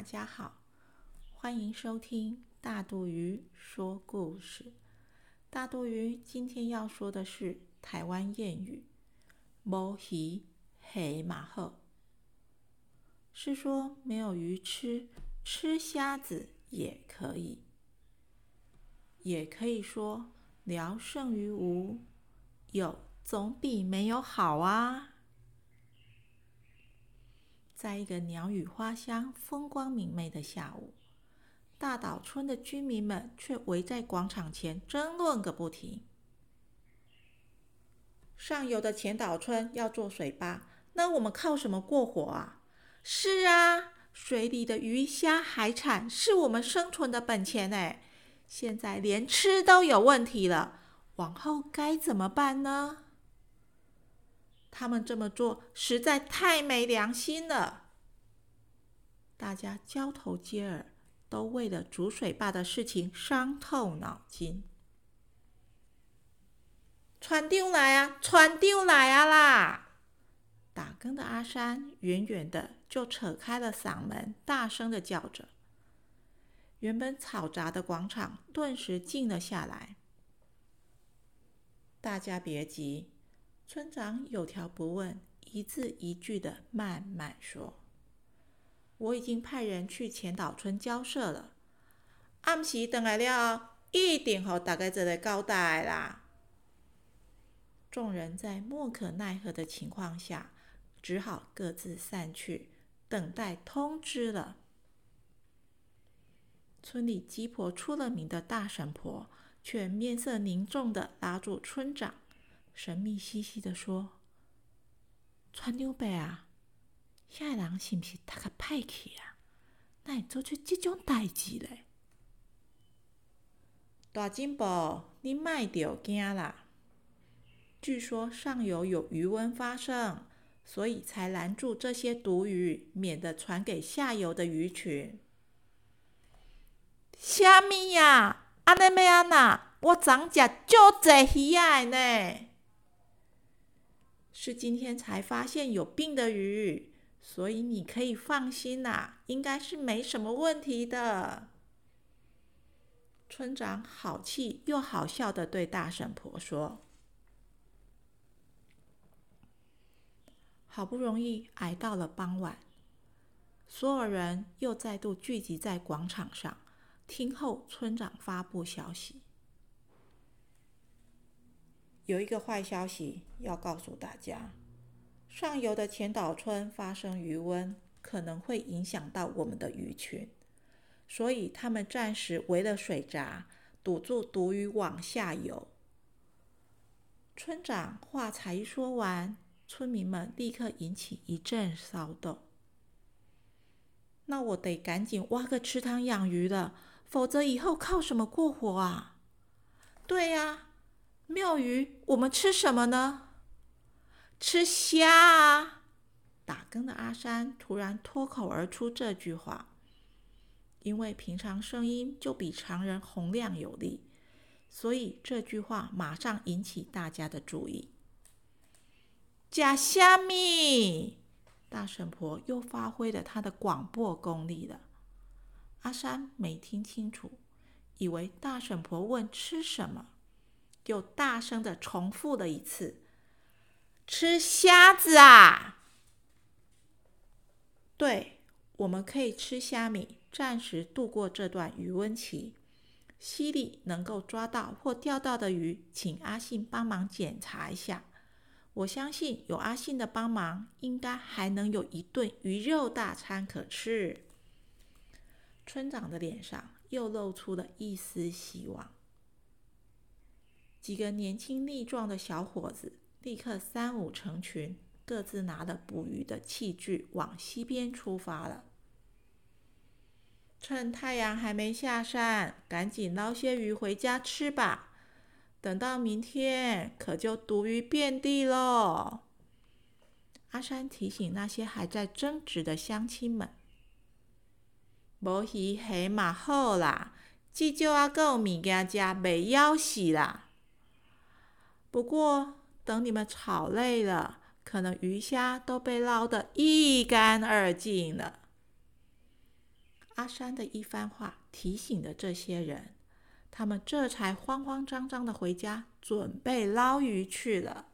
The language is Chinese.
大家好，欢迎收听大肚鱼说故事。大肚鱼今天要说的是台湾谚语“无鱼黑马后”，是说没有鱼吃，吃虾子也可以。也可以说聊胜于无，有总比没有好啊。在一个鸟语花香、风光明媚的下午，大岛村的居民们却围在广场前争论个不停。上游的前岛村要做水坝，那我们靠什么过活啊？是啊，水里的鱼虾海产是我们生存的本钱哎，现在连吃都有问题了，往后该怎么办呢？他们这么做实在太没良心了。大家交头接耳，都为了煮水坝的事情伤透脑筋。船丢来啊，船丢来啊啦！打更的阿山远远的就扯开了嗓门，大声的叫着。原本嘈杂的广场顿时静了下来。大家别急。村长有条不紊，一字一句的慢慢说：“我已经派人去前岛村交涉了，暗时等来了，一定和大家做个交代啦。”众人在莫可奈何的情况下，只好各自散去，等待通知了。村里鸡婆出了名的大神婆，却面色凝重的拉住村长。神秘兮兮的说：“川牛伯啊，遐人是毋是他个歹去啊？那会做出即种代志嘞？”大金宝，你卖着惊啦！据说上游有余温发生，所以才拦住这些毒鱼，免得传给下游的鱼群。虾米呀？安尼要安那？我昨食足济鱼仔呢！是今天才发现有病的鱼，所以你可以放心啦，应该是没什么问题的。村长好气又好笑的对大婶婆说：“好不容易挨到了傍晚，所有人又再度聚集在广场上，听候村长发布消息。”有一个坏消息要告诉大家：上游的前岛村发生余温，可能会影响到我们的鱼群，所以他们暂时围了水闸，堵住毒鱼往下游。村长话才一说完，村民们立刻引起一阵骚动。那我得赶紧挖个池塘养鱼了，否则以后靠什么过活啊？对呀。钓鱼，我们吃什么呢？吃虾啊！打更的阿山突然脱口而出这句话，因为平常声音就比常人洪亮有力，所以这句话马上引起大家的注意。假虾米！大婶婆又发挥了她的广播功力了。阿山没听清楚，以为大婶婆问吃什么。又大声的重复了一次：“吃虾子啊！”对，我们可以吃虾米，暂时度过这段余温期。溪里能够抓到或钓到的鱼，请阿信帮忙检查一下。我相信有阿信的帮忙，应该还能有一顿鱼肉大餐可吃。村长的脸上又露出了一丝希望。几个年轻力壮的小伙子立刻三五成群，各自拿了捕鱼的器具往西边出发了。趁太阳还没下山，赶紧捞些鱼回家吃吧。等到明天，可就毒鱼遍地喽。阿山提醒那些还在争执的乡亲们：“无鱼黑嘛好啦，至少啊够物件食，袂枵死啦。”不过，等你们吵累了，可能鱼虾都被捞得一干二净了。阿山的一番话提醒了这些人，他们这才慌慌张张的回家，准备捞鱼去了。